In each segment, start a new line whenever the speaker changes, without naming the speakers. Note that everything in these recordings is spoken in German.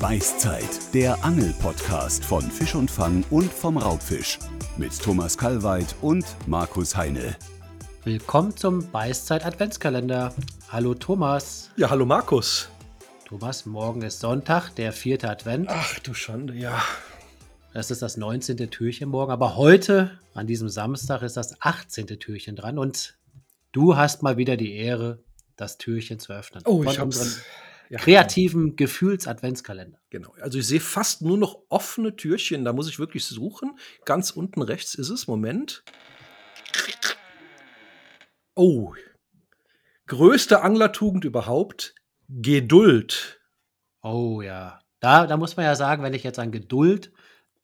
Beißzeit, der Angel-Podcast von Fisch und Fang und vom Raubfisch. Mit Thomas Kalweit und Markus Heine.
Willkommen zum Beißzeit Adventskalender. Hallo Thomas.
Ja, hallo Markus.
Thomas, morgen ist Sonntag, der vierte Advent.
Ach du Schande, ja.
Das ist das 19. Türchen morgen, aber heute, an diesem Samstag, ist das 18. Türchen dran und du hast mal wieder die Ehre, das Türchen zu öffnen.
Oh, ich hab's.
Ja, kreativen Gefühls-Adventskalender.
Genau. Also ich sehe fast nur noch offene Türchen. Da muss ich wirklich suchen. Ganz unten rechts ist es. Moment. Oh. Größte Anglertugend überhaupt. Geduld.
Oh ja. Da, da muss man ja sagen, wenn ich jetzt an Geduld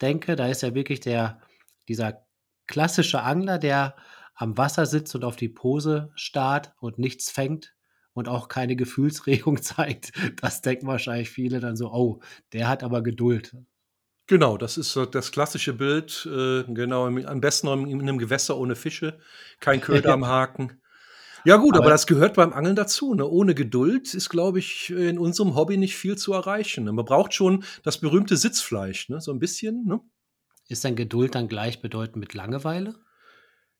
denke, da ist ja wirklich der, dieser klassische Angler, der am Wasser sitzt und auf die Pose starrt und nichts fängt und auch keine Gefühlsregung zeigt, das denken wahrscheinlich viele dann so, oh, der hat aber Geduld.
Genau, das ist das klassische Bild. Äh, genau, am besten in einem Gewässer ohne Fische, kein Köder am Haken. Ja gut, aber, aber, das gehört beim Angeln dazu. Ne? Ohne Geduld ist, glaube ich, in unserem Hobby nicht viel zu erreichen. Ne? Man braucht schon das berühmte Sitzfleisch, ne? so ein bisschen. Ne?
Ist dann Geduld dann gleichbedeutend mit Langeweile?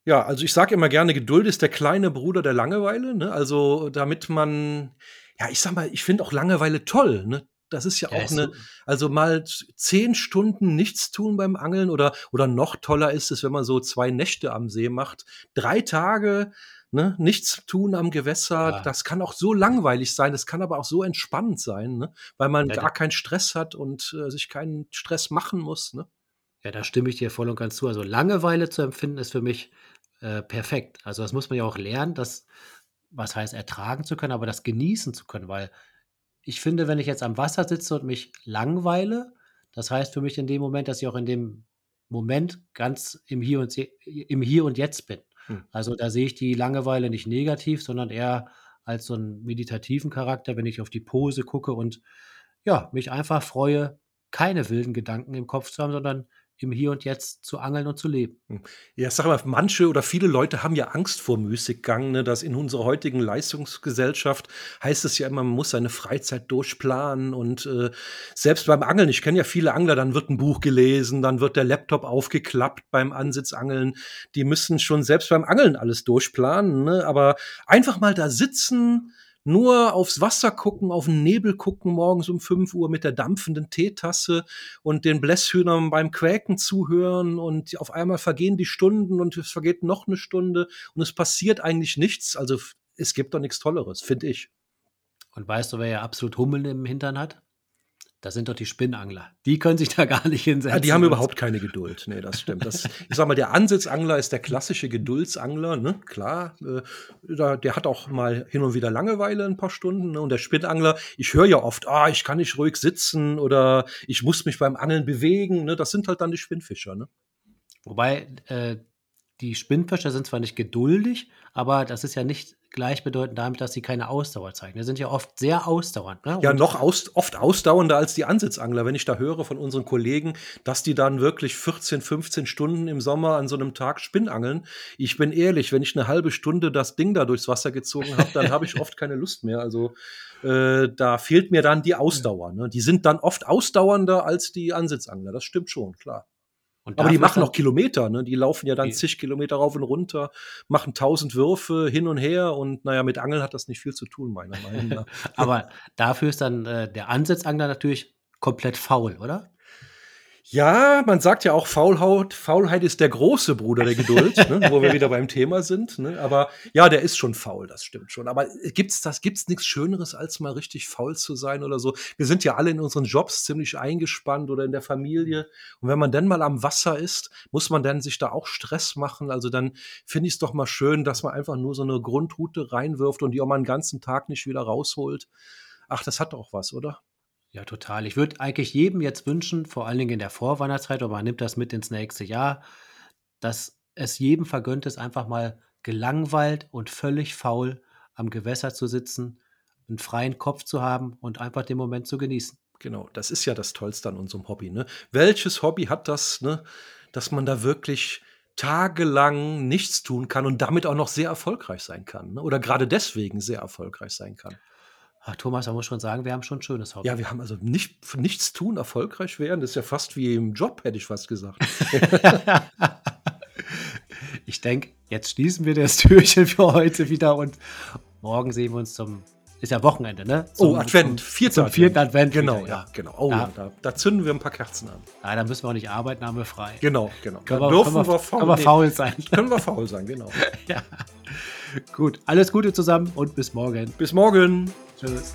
Ja, also ich sage immer gerne, Geduld ist der kleine Bruder der Langeweile. Ne? Also damit man, ja, ich sag mal, ich finde auch Langeweile toll. Ne? Das ist ja, ja auch eine, also mal zehn Stunden nichts tun beim Angeln oder, oder noch toller ist es, wenn man so zwei Nächte am See macht. Drei Tage, ne, nichts tun am Gewässer. Ja. Das kann auch so langweilig sein, das kann aber auch so entspannend sein, ne? weil man ja, gar keinen Stress hat und äh, sich keinen Stress machen muss. Ne?
Ja, da stimme ich dir voll und ganz zu. Also Langeweile zu empfinden ist für mich äh, perfekt. Also das muss man ja auch lernen, das, was heißt ertragen zu können, aber das genießen zu können, weil ich finde, wenn ich jetzt am Wasser sitze und mich langweile, das heißt für mich in dem Moment, dass ich auch in dem Moment ganz im Hier und, im Hier und Jetzt bin. Hm. Also da sehe ich die Langeweile nicht negativ, sondern eher als so einen meditativen Charakter, wenn ich auf die Pose gucke und ja, mich einfach freue, keine wilden Gedanken im Kopf zu haben, sondern im Hier und Jetzt zu angeln und zu leben. Hm.
Ja, sag mal, manche oder viele Leute haben ja Angst vor Müßiggang, ne? dass in unserer heutigen Leistungsgesellschaft heißt es ja immer, man muss seine Freizeit durchplanen und äh, selbst beim Angeln, ich kenne ja viele Angler, dann wird ein Buch gelesen, dann wird der Laptop aufgeklappt beim Ansitzangeln. Die müssen schon selbst beim Angeln alles durchplanen, ne? aber einfach mal da sitzen, nur aufs Wasser gucken, auf den Nebel gucken, morgens um 5 Uhr mit der dampfenden Teetasse und den Blässhühnern beim Quäken zuhören und auf einmal vergehen die Stunden und es vergeht noch eine Stunde und es passiert eigentlich nichts. Also es gibt doch nichts Tolleres, finde ich.
Und weißt du, wer ja absolut Hummeln im Hintern hat? Das sind doch die Spinnangler. Die können sich da gar nicht hinsetzen. Ja,
die haben überhaupt keine Geduld. Nee, das stimmt. Das, ich sag mal, der Ansitzangler ist der klassische Geduldsangler, ne? Klar. Äh, der hat auch mal hin und wieder Langeweile ein paar Stunden. Ne? Und der Spinnangler, ich höre ja oft, ah, ich kann nicht ruhig sitzen oder ich muss mich beim Angeln bewegen. Ne? Das sind halt dann die Spinnfischer, ne?
Wobei, äh, die Spinnfischer sind zwar nicht geduldig, aber das ist ja nicht gleichbedeutend damit, dass sie keine Ausdauer zeigen. Die sind ja oft sehr ausdauernd. Ne?
Ja, noch aus, oft ausdauernder als die Ansitzangler. Wenn ich da höre von unseren Kollegen, dass die dann wirklich 14, 15 Stunden im Sommer an so einem Tag Spinnangeln. Ich bin ehrlich, wenn ich eine halbe Stunde das Ding da durchs Wasser gezogen habe, dann habe ich oft keine Lust mehr. Also äh, da fehlt mir dann die Ausdauer. Ne? Die sind dann oft ausdauernder als die Ansitzangler. Das stimmt schon, klar. Aber die machen noch Kilometer, ne? Die laufen ja dann zig Kilometer rauf und runter, machen tausend Würfe hin und her und naja, mit Angeln hat das nicht viel zu tun, meiner Meinung nach.
Aber dafür ist dann äh, der Ansitzangler natürlich komplett faul, oder?
Ja, man sagt ja auch, Faulhaut, Faulheit ist der große Bruder der Geduld, ne, wo wir wieder beim Thema sind. Ne? Aber ja, der ist schon faul, das stimmt schon. Aber gibt's das, gibt's nichts Schöneres, als mal richtig faul zu sein oder so? Wir sind ja alle in unseren Jobs ziemlich eingespannt oder in der Familie. Und wenn man dann mal am Wasser ist, muss man dann sich da auch Stress machen. Also dann finde ich es doch mal schön, dass man einfach nur so eine Grundroute reinwirft und die auch mal einen ganzen Tag nicht wieder rausholt. Ach, das hat doch was, oder?
Ja, total. Ich würde eigentlich jedem jetzt wünschen, vor allen Dingen in der Vorweihnachtszeit, aber man nimmt das mit ins nächste Jahr, dass es jedem vergönnt ist, einfach mal gelangweilt und völlig faul am Gewässer zu sitzen, einen freien Kopf zu haben und einfach den Moment zu genießen.
Genau, das ist ja das Tollste an unserem Hobby. Ne? Welches Hobby hat das, ne? dass man da wirklich tagelang nichts tun kann und damit auch noch sehr erfolgreich sein kann? Ne? Oder gerade deswegen sehr erfolgreich sein kann?
Ach, Thomas, man muss schon sagen, wir haben schon ein schönes Hobby.
Ja, wir haben also nicht nichts tun, erfolgreich werden. Das ist ja fast wie im Job, hätte ich fast gesagt.
Ich denke, jetzt schließen wir das Türchen für heute wieder und morgen sehen wir uns zum. Ist ja Wochenende, ne? Zum,
oh, Advent, vierter
zum vierten Advent
Genau,
wieder,
ja,
ja.
genau. Oh,
Ja.
da, da zünden wir ein paar Kerzen an.
Ja, dann müssen wir auch nicht arbeiten, haben wir frei.
Genau, genau.
Können
Da
wir,
dürfen
können wir,
faul,
können wir faul sein.
können wir faul sein, genau.
ja. Gut, alles Gute zusammen und bis morgen.
Bis morgen.
Tschüss.